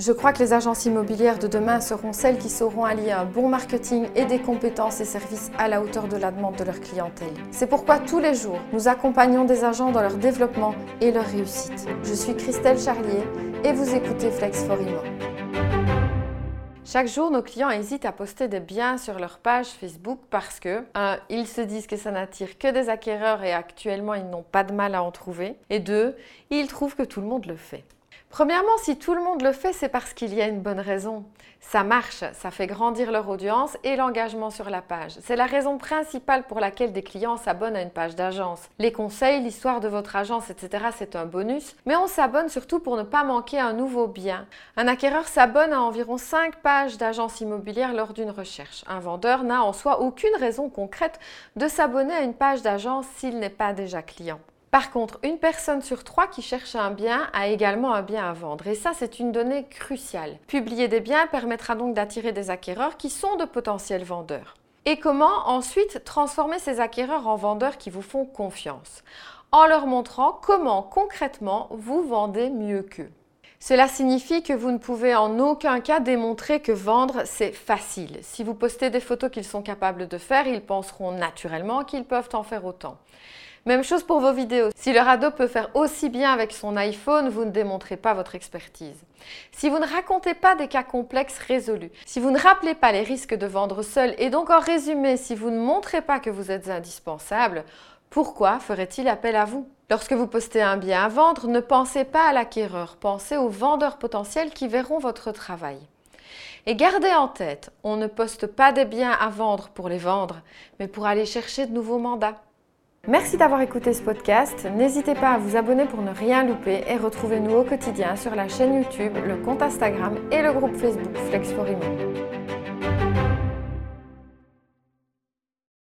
Je crois que les agences immobilières de demain seront celles qui sauront allier un bon marketing et des compétences et services à la hauteur de la demande de leur clientèle. C'est pourquoi tous les jours, nous accompagnons des agents dans leur développement et leur réussite. Je suis Christelle Charlier et vous écoutez Flex for Imo. Chaque jour, nos clients hésitent à poster des biens sur leur page Facebook parce que, un, ils se disent que ça n'attire que des acquéreurs et actuellement ils n'ont pas de mal à en trouver, et deux, ils trouvent que tout le monde le fait. Premièrement, si tout le monde le fait, c'est parce qu'il y a une bonne raison. Ça marche, ça fait grandir leur audience et l'engagement sur la page. C'est la raison principale pour laquelle des clients s'abonnent à une page d'agence. Les conseils, l'histoire de votre agence, etc., c'est un bonus, mais on s'abonne surtout pour ne pas manquer un nouveau bien. Un acquéreur s'abonne à environ 5 pages d'agence immobilière lors d'une recherche. Un vendeur n'a en soi aucune raison concrète de s'abonner à une page d'agence s'il n'est pas déjà client. Par contre, une personne sur trois qui cherche un bien a également un bien à vendre. Et ça, c'est une donnée cruciale. Publier des biens permettra donc d'attirer des acquéreurs qui sont de potentiels vendeurs. Et comment ensuite transformer ces acquéreurs en vendeurs qui vous font confiance? En leur montrant comment concrètement vous vendez mieux qu'eux. Cela signifie que vous ne pouvez en aucun cas démontrer que vendre, c'est facile. Si vous postez des photos qu'ils sont capables de faire, ils penseront naturellement qu'ils peuvent en faire autant. Même chose pour vos vidéos. Si le radeau peut faire aussi bien avec son iPhone, vous ne démontrez pas votre expertise. Si vous ne racontez pas des cas complexes résolus, si vous ne rappelez pas les risques de vendre seul et donc en résumé, si vous ne montrez pas que vous êtes indispensable, pourquoi ferait-il appel à vous? Lorsque vous postez un bien à vendre, ne pensez pas à l'acquéreur, pensez aux vendeurs potentiels qui verront votre travail. Et gardez en tête, on ne poste pas des biens à vendre pour les vendre, mais pour aller chercher de nouveaux mandats. Merci d'avoir écouté ce podcast. N'hésitez pas à vous abonner pour ne rien louper et retrouvez-nous au quotidien sur la chaîne YouTube, le compte Instagram et le groupe Facebook Flex for